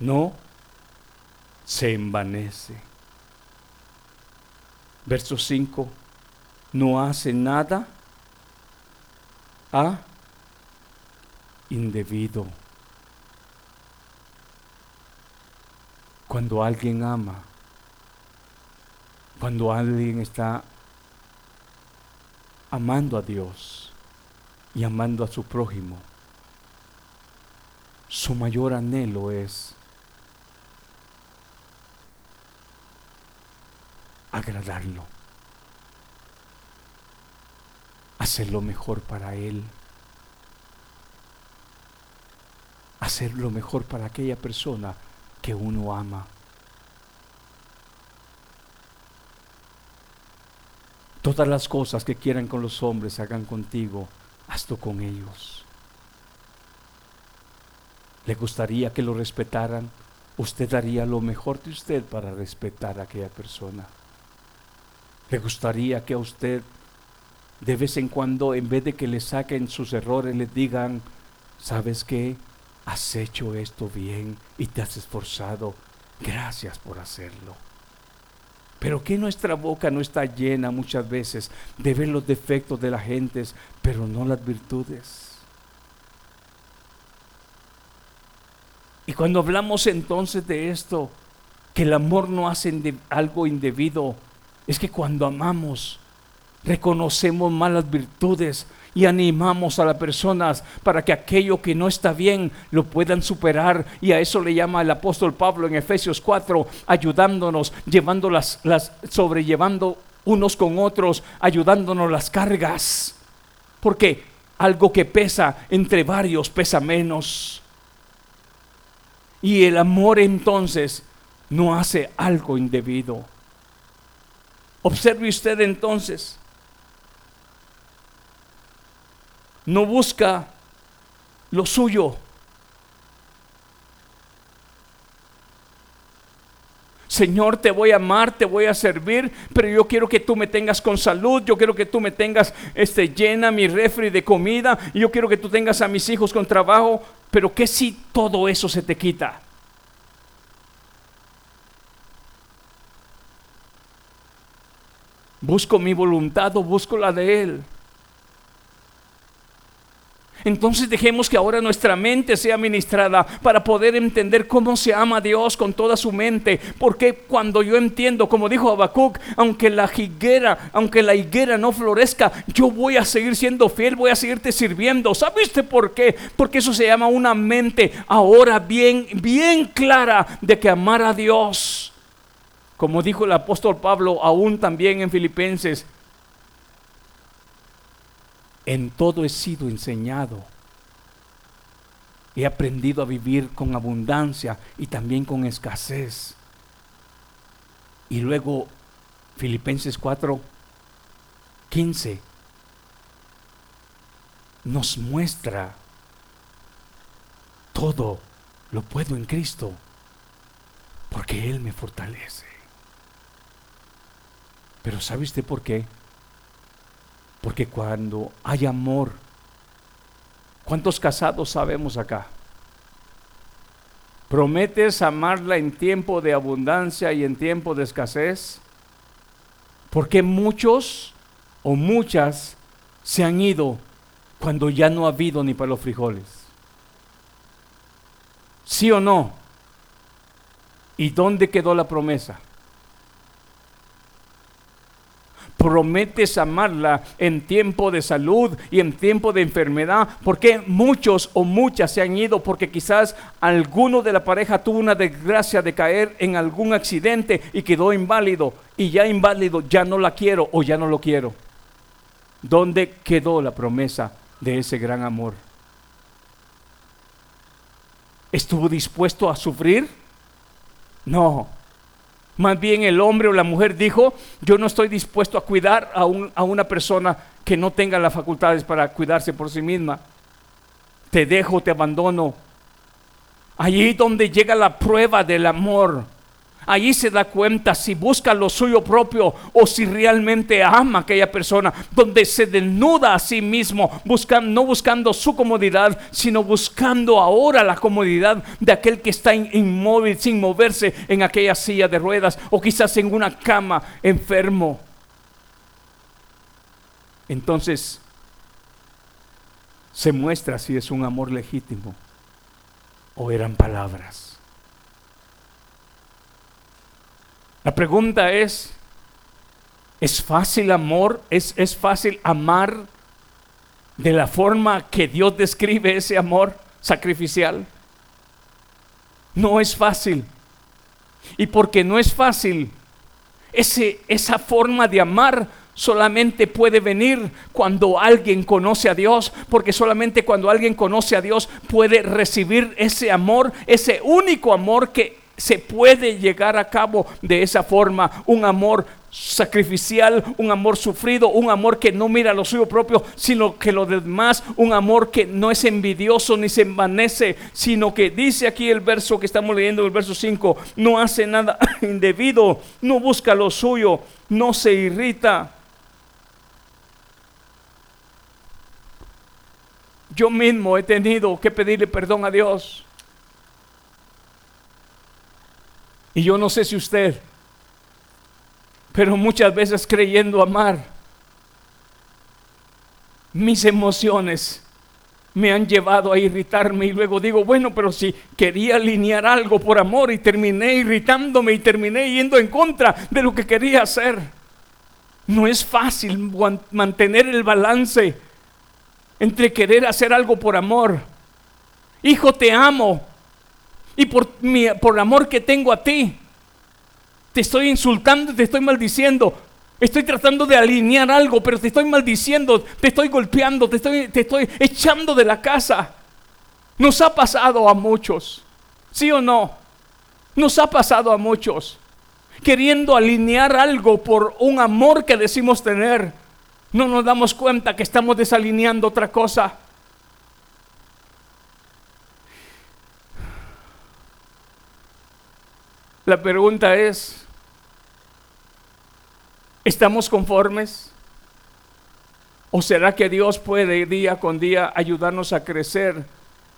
No se envanece. Verso 5. No hace nada a indebido. Cuando alguien ama, cuando alguien está amando a Dios y amando a su prójimo, su mayor anhelo es agradarlo, hacer lo mejor para Él, hacer lo mejor para aquella persona que uno ama. Todas las cosas que quieran con los hombres hagan contigo, hazlo con ellos. ¿Le gustaría que lo respetaran? Usted daría lo mejor de usted para respetar a aquella persona. ¿Le gustaría que a usted de vez en cuando, en vez de que le saquen sus errores, le digan, ¿sabes qué? Has hecho esto bien y te has esforzado. Gracias por hacerlo. Pero que nuestra boca no está llena muchas veces de ver los defectos de la gente, pero no las virtudes. Y cuando hablamos entonces de esto, que el amor no hace algo indebido, es que cuando amamos, reconocemos malas virtudes y animamos a las personas para que aquello que no está bien lo puedan superar. Y a eso le llama el apóstol Pablo en Efesios 4, ayudándonos, llevando las, las sobrellevando unos con otros, ayudándonos las cargas. Porque algo que pesa entre varios pesa menos. Y el amor entonces no hace algo indebido. Observe usted entonces no busca lo suyo. Señor, te voy a amar, te voy a servir, pero yo quiero que tú me tengas con salud, yo quiero que tú me tengas este, llena mi refri de comida, y yo quiero que tú tengas a mis hijos con trabajo, pero ¿qué si todo eso se te quita? ¿Busco mi voluntad o busco la de Él? Entonces dejemos que ahora nuestra mente sea ministrada para poder entender cómo se ama a Dios con toda su mente. Porque cuando yo entiendo, como dijo Habacuc, aunque la higuera, aunque la higuera no florezca, yo voy a seguir siendo fiel, voy a seguirte sirviendo. ¿Sabe usted por qué? Porque eso se llama una mente ahora bien, bien clara de que amar a Dios. Como dijo el apóstol Pablo, aún también en Filipenses, en todo he sido enseñado. He aprendido a vivir con abundancia y también con escasez. Y luego Filipenses 4, 15 nos muestra todo lo puedo en Cristo, porque Él me fortalece. Pero ¿sabe usted por qué? Porque cuando hay amor, ¿cuántos casados sabemos acá? ¿Prometes amarla en tiempo de abundancia y en tiempo de escasez? Porque muchos o muchas se han ido cuando ya no ha habido ni para los frijoles. ¿Sí o no? ¿Y dónde quedó la promesa? Prometes amarla en tiempo de salud y en tiempo de enfermedad. Porque muchos o muchas se han ido porque quizás alguno de la pareja tuvo una desgracia de caer en algún accidente y quedó inválido. Y ya inválido, ya no la quiero o ya no lo quiero. ¿Dónde quedó la promesa de ese gran amor? ¿Estuvo dispuesto a sufrir? No, más bien el hombre o la mujer dijo, yo no estoy dispuesto a cuidar a, a una persona que no tenga las facultades para cuidarse por sí misma. Te dejo, te abandono. Allí donde llega la prueba del amor Allí se da cuenta si busca lo suyo propio o si realmente ama a aquella persona, donde se desnuda a sí mismo, no buscando su comodidad, sino buscando ahora la comodidad de aquel que está inmóvil, sin moverse en aquella silla de ruedas o quizás en una cama enfermo. Entonces, se muestra si es un amor legítimo o eran palabras. La pregunta es, ¿es fácil amor? ¿Es, ¿Es fácil amar de la forma que Dios describe ese amor sacrificial? No es fácil. Y porque no es fácil, ese, esa forma de amar solamente puede venir cuando alguien conoce a Dios, porque solamente cuando alguien conoce a Dios puede recibir ese amor, ese único amor que se puede llegar a cabo de esa forma, un amor sacrificial, un amor sufrido, un amor que no mira lo suyo propio, sino que lo demás, un amor que no es envidioso ni se envanece, sino que dice aquí el verso que estamos leyendo, el verso 5, no hace nada (laughs) indebido, no busca lo suyo, no se irrita. Yo mismo he tenido que pedirle perdón a Dios Y yo no sé si usted, pero muchas veces creyendo amar, mis emociones me han llevado a irritarme y luego digo, bueno, pero si quería alinear algo por amor y terminé irritándome y terminé yendo en contra de lo que quería hacer. No es fácil mantener el balance entre querer hacer algo por amor. Hijo, te amo, y por, por el amor que tengo a ti, te estoy insultando, te estoy maldiciendo. Estoy tratando de alinear algo, pero te estoy maldiciendo, te estoy golpeando, te estoy, te estoy echando de la casa. Nos ha pasado a muchos, ¿sí o no? Nos ha pasado a muchos, queriendo alinear algo por un amor que decimos tener. No nos damos cuenta que estamos desalineando otra cosa. La pregunta es, ¿estamos conformes? ¿O será que Dios puede día con día ayudarnos a crecer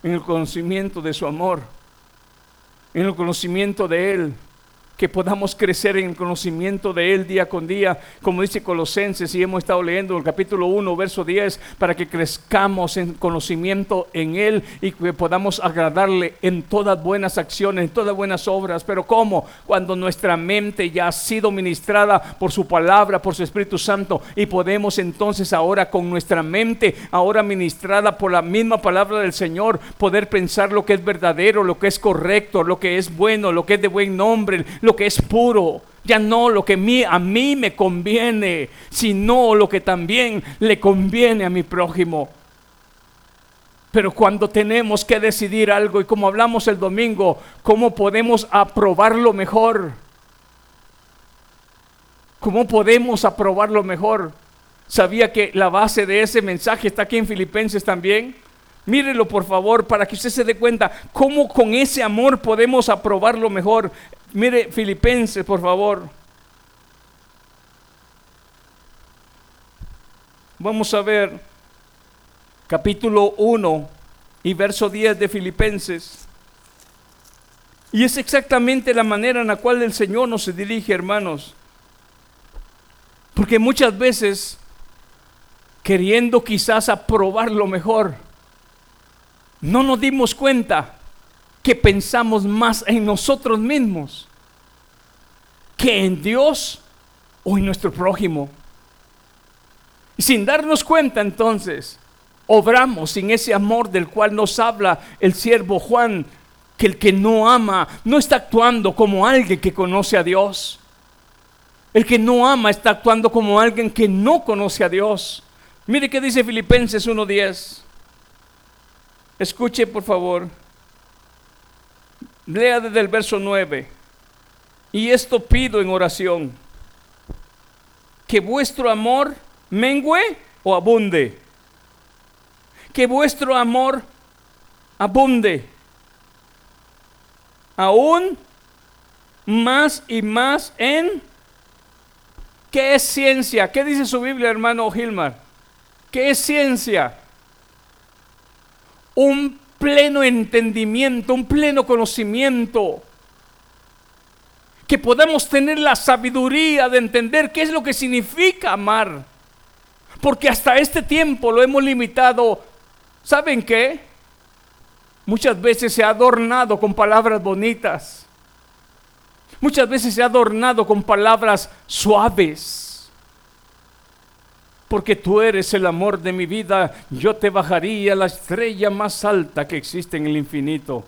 en el conocimiento de su amor, en el conocimiento de Él? Que podamos crecer en el conocimiento de Él día con día, como dice Colosenses, y hemos estado leyendo el capítulo 1, verso 10, para que crezcamos en conocimiento en Él y que podamos agradarle en todas buenas acciones, en todas buenas obras. Pero ¿cómo? Cuando nuestra mente ya ha sido ministrada por su palabra, por su Espíritu Santo, y podemos entonces ahora con nuestra mente, ahora ministrada por la misma palabra del Señor, poder pensar lo que es verdadero, lo que es correcto, lo que es bueno, lo que es de buen nombre, lo que es puro, ya no lo que a mí me conviene, sino lo que también le conviene a mi prójimo. Pero cuando tenemos que decidir algo, y como hablamos el domingo, ¿cómo podemos aprobarlo mejor? ¿Cómo podemos aprobarlo mejor? ¿Sabía que la base de ese mensaje está aquí en Filipenses también? Mírelo por favor para que usted se dé cuenta cómo con ese amor podemos aprobarlo mejor. Mire Filipenses, por favor. Vamos a ver capítulo 1 y verso 10 de Filipenses. Y es exactamente la manera en la cual el Señor nos dirige, hermanos. Porque muchas veces, queriendo quizás aprobar lo mejor, no nos dimos cuenta que pensamos más en nosotros mismos que en Dios o en nuestro prójimo. Y sin darnos cuenta entonces, obramos sin ese amor del cual nos habla el siervo Juan, que el que no ama no está actuando como alguien que conoce a Dios. El que no ama está actuando como alguien que no conoce a Dios. Mire qué dice Filipenses 1.10. Escuche por favor. Lea desde el verso 9. Y esto pido en oración. Que vuestro amor mengüe o abunde. Que vuestro amor abunde. Aún más y más en... ¿Qué es ciencia? ¿Qué dice su Biblia, hermano Gilmar? ¿Qué es ciencia? Un pleno entendimiento, un pleno conocimiento. Que podamos tener la sabiduría de entender qué es lo que significa amar. Porque hasta este tiempo lo hemos limitado. ¿Saben qué? Muchas veces se ha adornado con palabras bonitas. Muchas veces se ha adornado con palabras suaves porque tú eres el amor de mi vida, yo te bajaría la estrella más alta que existe en el infinito.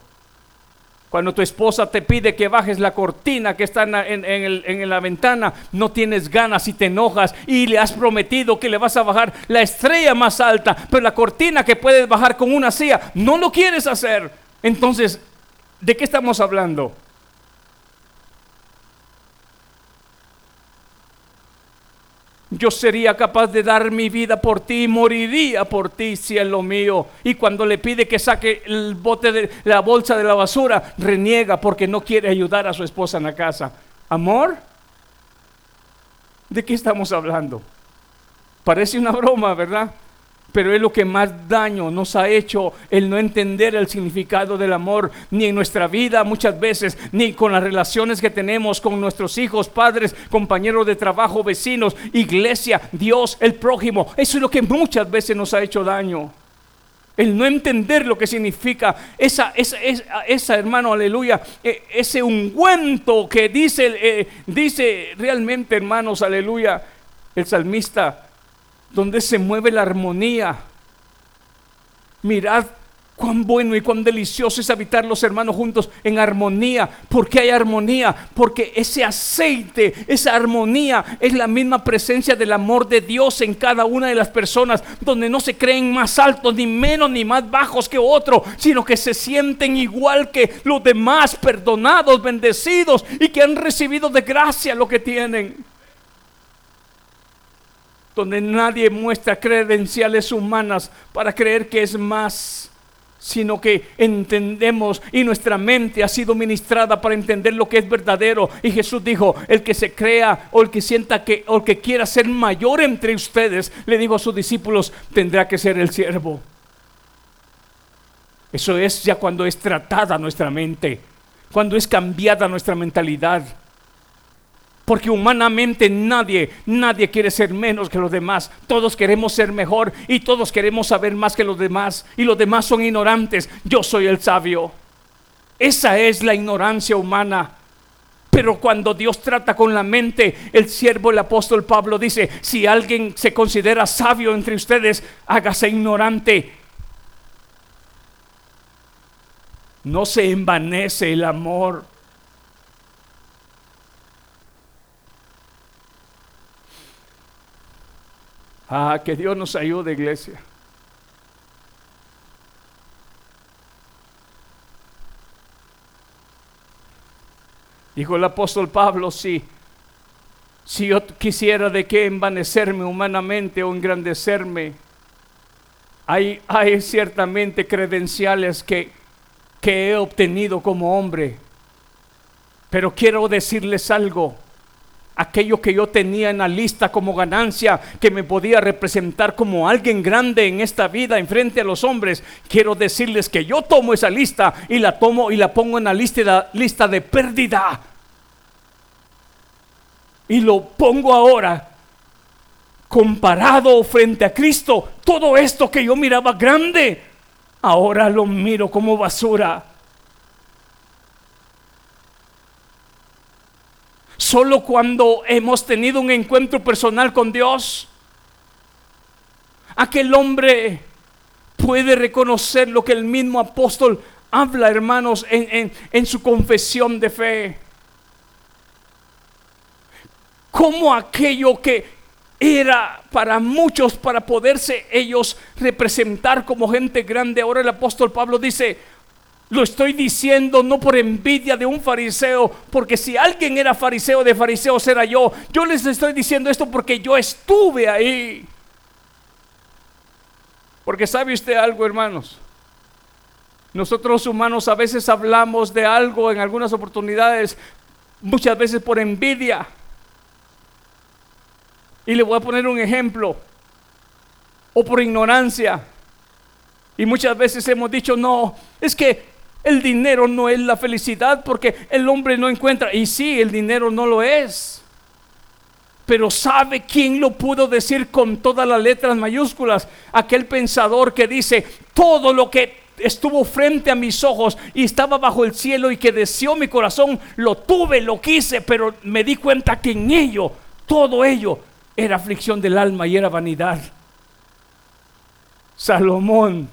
Cuando tu esposa te pide que bajes la cortina que está en, en, la ventana, no tienes ganas y te enojas y le has prometido que le vas a bajar la estrella más alta, pero la cortina que puedes bajar con una silla, no lo quieres hacer. Entonces, ¿de qué estamos hablando? Yo sería capaz de dar mi vida por ti, moriría por ti, cielo mío. Y cuando le pide que saque el bote de la bolsa de la basura, reniega porque no quiere ayudar a su esposa en la casa. ¿Amor? ¿De qué estamos hablando? Parece una broma, ¿verdad? Pero es lo que más daño nos ha hecho el no entender el significado del amor, ni en nuestra vida muchas veces, ni con las relaciones que tenemos con nuestros hijos, padres, compañeros de trabajo, vecinos, iglesia, Dios, el prójimo. Eso es lo que muchas veces nos ha hecho daño. El no entender lo que significa esa, esa, esa, hermano, aleluya, e, ese ungüento que dice, eh, dice realmente, hermanos, aleluya, el salmista donde se mueve la armonía. Mirad cuán bueno y cuán delicioso es habitar los hermanos juntos en armonía. ¿Por qué hay armonía? Porque ese aceite, esa armonía es la misma presencia del amor de Dios en cada una de las personas, donde no se creen más altos, ni menos, ni más bajos que otro, sino que se sienten igual que los demás, perdonados, bendecidos y que han recibido de gracia lo que tienen donde nadie muestra credenciales humanas para creer que es más, sino que entendemos y nuestra mente ha sido ministrada para entender lo que es verdadero. Y Jesús dijo, el que se crea o el que sienta que o el que quiera ser mayor entre ustedes, le dijo a sus discípulos, tendrá que ser el siervo. Eso es ya cuando es tratada nuestra mente, cuando es cambiada nuestra mentalidad. Porque humanamente nadie, nadie quiere ser menos que los demás. Todos queremos ser mejor y todos queremos saber más que los demás. Y los demás son ignorantes. Yo soy el sabio. Esa es la ignorancia humana. Pero cuando Dios trata con la mente, el siervo, el apóstol Pablo dice, si alguien se considera sabio entre ustedes, hágase ignorante. No se envanece el amor. Ah, que Dios nos ayude, iglesia. Dijo el apóstol Pablo, sí. Si yo quisiera de qué envanecerme humanamente o engrandecerme, hay, hay ciertamente credenciales que, que he obtenido como hombre. Pero quiero decirles algo aquello que yo tenía en la lista como ganancia, que me podía representar como alguien grande en esta vida en frente a los hombres, quiero decirles que yo tomo esa lista y la tomo y la pongo en la lista, lista de pérdida. Y lo pongo ahora comparado frente a Cristo, todo esto que yo miraba grande, ahora lo miro como basura. Solo cuando hemos tenido un encuentro personal con Dios, aquel hombre puede reconocer lo que el mismo apóstol habla, hermanos, en, en su confesión de fe. Como aquello que era para muchos, para poderse ellos representar como gente grande. Ahora el apóstol Pablo dice, lo estoy diciendo no por envidia de un fariseo, porque si alguien era fariseo de fariseos era yo. Yo les estoy diciendo esto porque yo estuve ahí. Porque sabe usted algo, hermanos. Nosotros humanos a veces hablamos de algo en algunas oportunidades, muchas veces por envidia. Y le voy a poner un ejemplo. O por ignorancia. Y muchas veces hemos dicho, no, es que el dinero no es la felicidad porque el hombre no encuentra. Y sí, el dinero no lo es. Pero ¿sabe quién lo pudo decir con todas las letras mayúsculas? Aquel pensador que dice, todo lo que estuvo frente a mis ojos y estaba bajo el cielo y que deseó mi corazón, lo tuve, lo quise, pero me di cuenta que en ello, todo ello, era aflicción del alma y era vanidad. Salomón.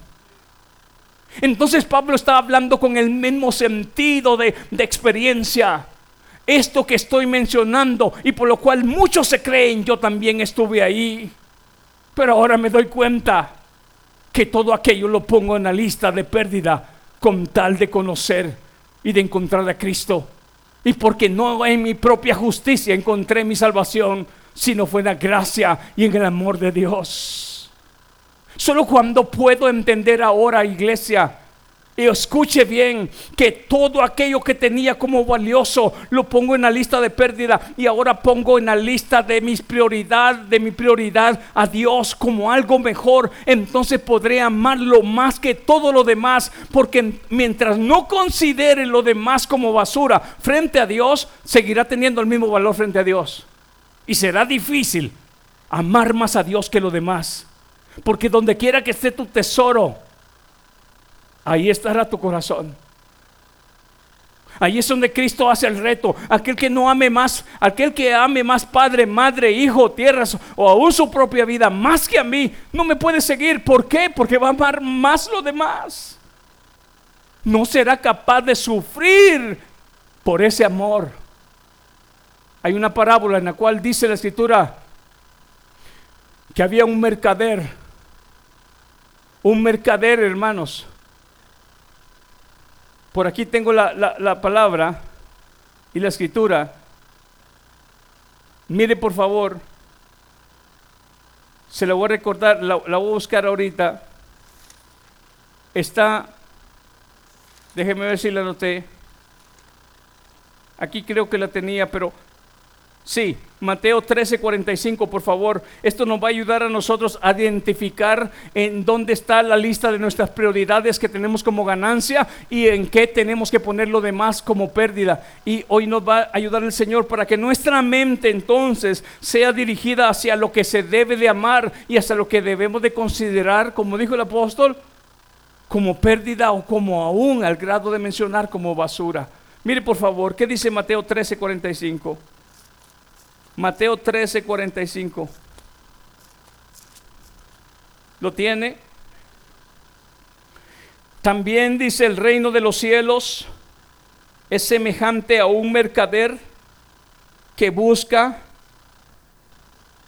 Entonces Pablo estaba hablando con el mismo sentido de, experiencia. Esto que estoy mencionando y por lo cual muchos se creen, yo también estuve ahí. Pero ahora me doy cuenta que todo aquello lo pongo en la lista de pérdida con tal de conocer y de encontrar a Cristo. Y porque no en mi propia justicia encontré mi salvación, sino fue la gracia y en el amor de Dios. Solo cuando puedo entender ahora, iglesia, y escuche bien que todo aquello que tenía como valioso lo pongo en la lista de pérdida y ahora pongo en la lista de mis prioridad, de mi prioridad a Dios como algo mejor. Entonces podré amarlo más que todo lo demás, porque mientras no considere lo demás como basura frente a Dios, seguirá teniendo el mismo valor frente a Dios. Y será difícil amar más a Dios que lo demás. Porque donde quiera que esté tu tesoro, ahí estará tu corazón. Ahí es donde Cristo hace el reto. Aquel que no ame más, aquel que ame más padre, madre, hijo, tierras o aún su propia vida más que a mí, no me puede seguir. ¿Por qué? Porque va a amar más lo demás. No será capaz de sufrir por ese amor. Hay una parábola en la cual dice la escritura que había un mercader, un mercader, hermanos. Por aquí tengo la, palabra y la escritura. Mire por favor, se la voy a recordar, la, la voy a buscar ahorita. Está, déjeme ver si la anoté. Aquí creo que la tenía, pero Sí, Mateo 13:45, por favor. Esto nos va a ayudar a nosotros a identificar en dónde está la lista de nuestras prioridades que tenemos como ganancia y en qué tenemos que poner lo demás como pérdida. Y hoy nos va a ayudar el Señor para que nuestra mente entonces sea dirigida hacia lo que se debe de amar y hacia lo que debemos de considerar, como dijo el apóstol, como pérdida o como aún al grado de mencionar como basura. Mire por favor, ¿qué dice Mateo 13:45? Mateo 13, 45. ¿Lo tiene? También dice el reino de los cielos es semejante a un mercader que busca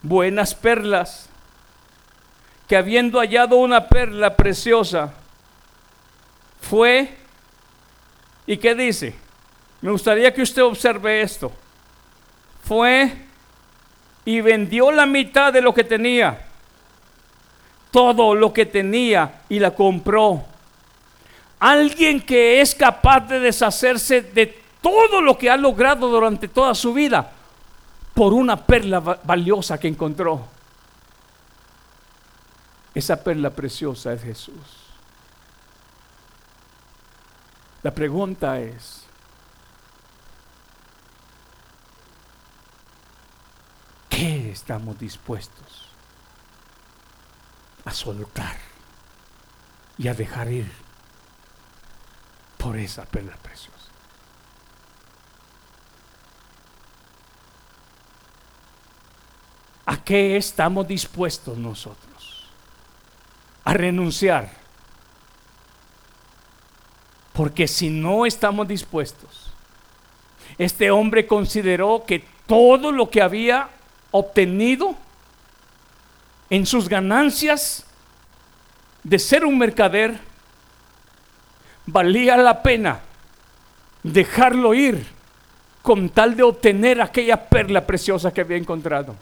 buenas perlas, que habiendo hallado una perla preciosa, fue, ¿y qué dice? Me gustaría que usted observe esto. Fue y vendió la mitad de lo que tenía. Todo lo que tenía y la compró. Alguien que es capaz de deshacerse de todo lo que ha logrado durante toda su vida por una perla valiosa que encontró. Esa perla preciosa es Jesús. La pregunta es, estamos dispuestos a soltar y a dejar ir por esa perla preciosa. ¿A qué estamos dispuestos nosotros? A renunciar. Porque si no estamos dispuestos, este hombre consideró que todo lo que había obtenido en sus ganancias de ser un mercader, valía la pena dejarlo ir con tal de obtener aquella perla preciosa que había encontrado.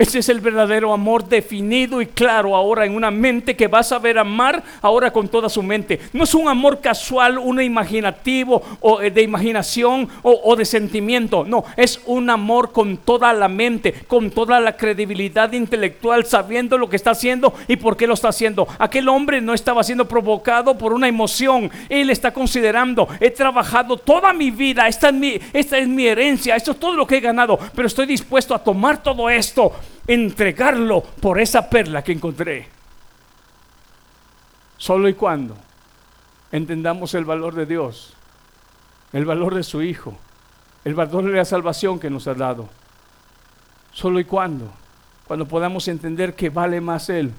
Ese es el verdadero amor definido y claro ahora en una mente que va a saber amar ahora con toda su mente. No es un amor casual, un imaginativo o eh, de imaginación o, o de sentimiento. No, es un amor con toda la mente, con toda la credibilidad intelectual, sabiendo lo que está haciendo y por qué lo está haciendo. Aquel hombre no estaba siendo provocado por una emoción. Él está considerando, he trabajado toda mi vida, esta es mi, esta es mi herencia, esto es todo lo que he ganado, pero estoy dispuesto a tomar todo esto entregarlo por esa perla que encontré. Solo y cuando entendamos el valor de Dios, el valor de su Hijo, el valor de la salvación que nos ha dado. Solo y cuando, cuando podamos entender que vale más Él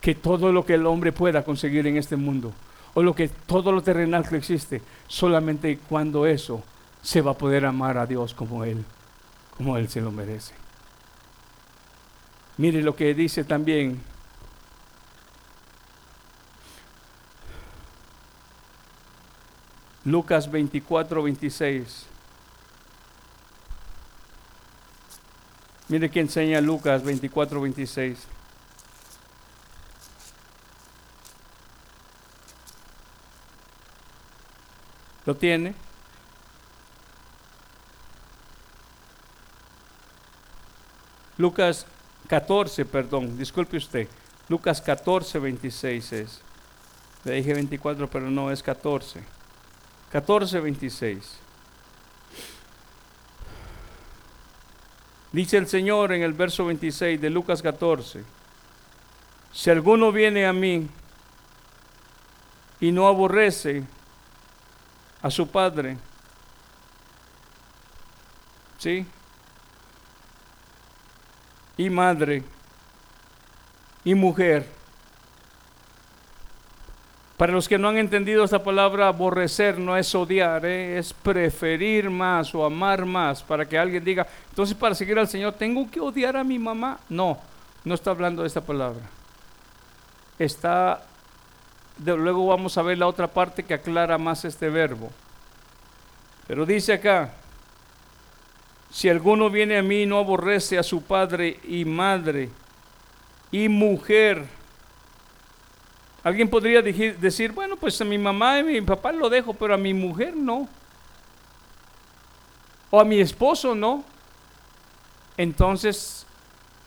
que todo lo que el hombre pueda conseguir en este mundo, o lo que todo lo terrenal que existe, solamente cuando eso se va a poder amar a Dios como Él, como Él se lo merece. Mire lo que dice también. Lucas 24, 26. Mire que enseña Lucas 24, 26. ¿Lo tiene? Lucas 14, perdón, disculpe usted. Lucas 14, 26 es. Le dije 24, pero no, es 14. 14, 26. Dice el Señor en el verso 26 de Lucas 14, si alguno viene a mí y no aborrece a su padre, ¿sí? Y madre y mujer. Para los que no han entendido esta palabra, aborrecer no es odiar, ¿eh? es preferir más o amar más. Para que alguien diga, entonces para seguir al Señor, ¿tengo que odiar a mi mamá? No, no está hablando de esta palabra. Está, luego vamos a ver la otra parte que aclara más este verbo. Pero dice acá, si alguno viene a mí y no aborrece a su padre y madre y mujer, alguien podría decir, bueno, pues a mi mamá y mi papá lo dejo, pero a mi mujer no. O a mi esposo no. Entonces,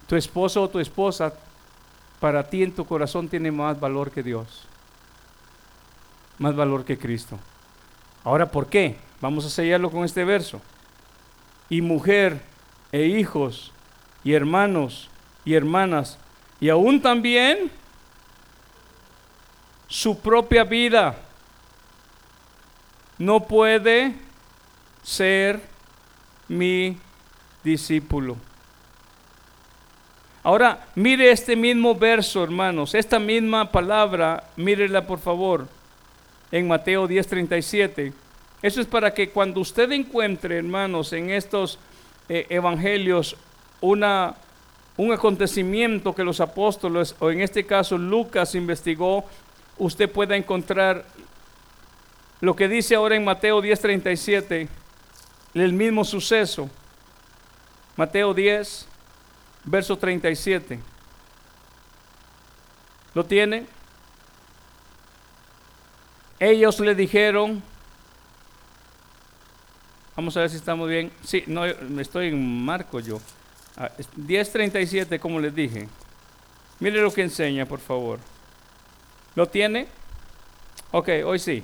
tu esposo o tu esposa para ti en tu corazón tiene más valor que Dios. Más valor que Cristo. Ahora, ¿por qué? Vamos a sellarlo con este verso y mujer e hijos y hermanos y hermanas y aún también su propia vida no puede ser mi discípulo. Ahora, mire este mismo verso, hermanos, esta misma palabra, mírela por favor, en Mateo 10:37. Eso es para que cuando usted encuentre, hermanos, en estos eh, evangelios una, un acontecimiento que los apóstoles, o en este caso Lucas, investigó, usted pueda encontrar lo que dice ahora en Mateo 10:37, el mismo suceso. Mateo 10, verso 37. ¿Lo tiene? Ellos le dijeron, Vamos a ver si estamos bien. Sí, no, estoy en marco yo. 10.37, ah, como les dije. Mire lo que enseña, por favor. ¿Lo tiene? Ok, hoy sí.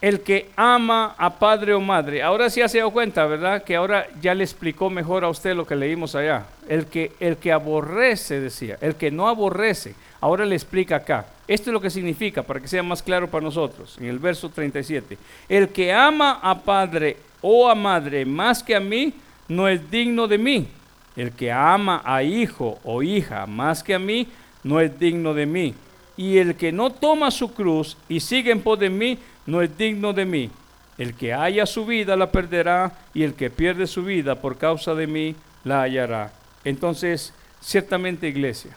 El que ama a padre o madre. Ahora sí se dado cuenta, ¿verdad? Que ahora ya le explicó mejor a usted lo que leímos allá. El que, el que aborrece, decía, el que no aborrece. Ahora le explica acá. Esto es lo que significa, para que sea más claro para nosotros, en el verso 37. El que ama a padre o a madre más que a mí, no es digno de mí. El que ama a hijo o hija más que a mí, no es digno de mí. Y el que no toma su cruz y sigue en pos de mí, no es digno de mí. El que haya su vida la perderá, y el que pierde su vida por causa de mí la hallará. Entonces, ciertamente, iglesia,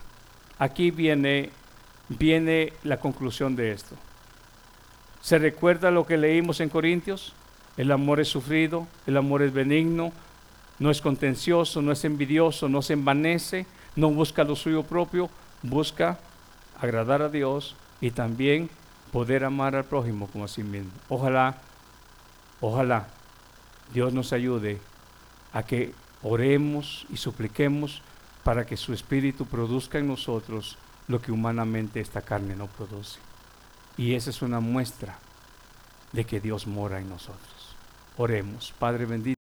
aquí viene, viene la conclusión de esto. ¿Se recuerda lo que leímos en Corintios? El amor es sufrido, el amor es benigno, no es contencioso, no es envidioso, no se envanece, no busca lo suyo propio, busca agradar a Dios y también poder amar al prójimo como a sí mismo. Ojalá, ojalá Dios nos ayude a que oremos y supliquemos para que su espíritu produzca en nosotros lo que humanamente esta carne no produce. Y esa es una muestra de que Dios mora en nosotros. Oremos, Padre bendito.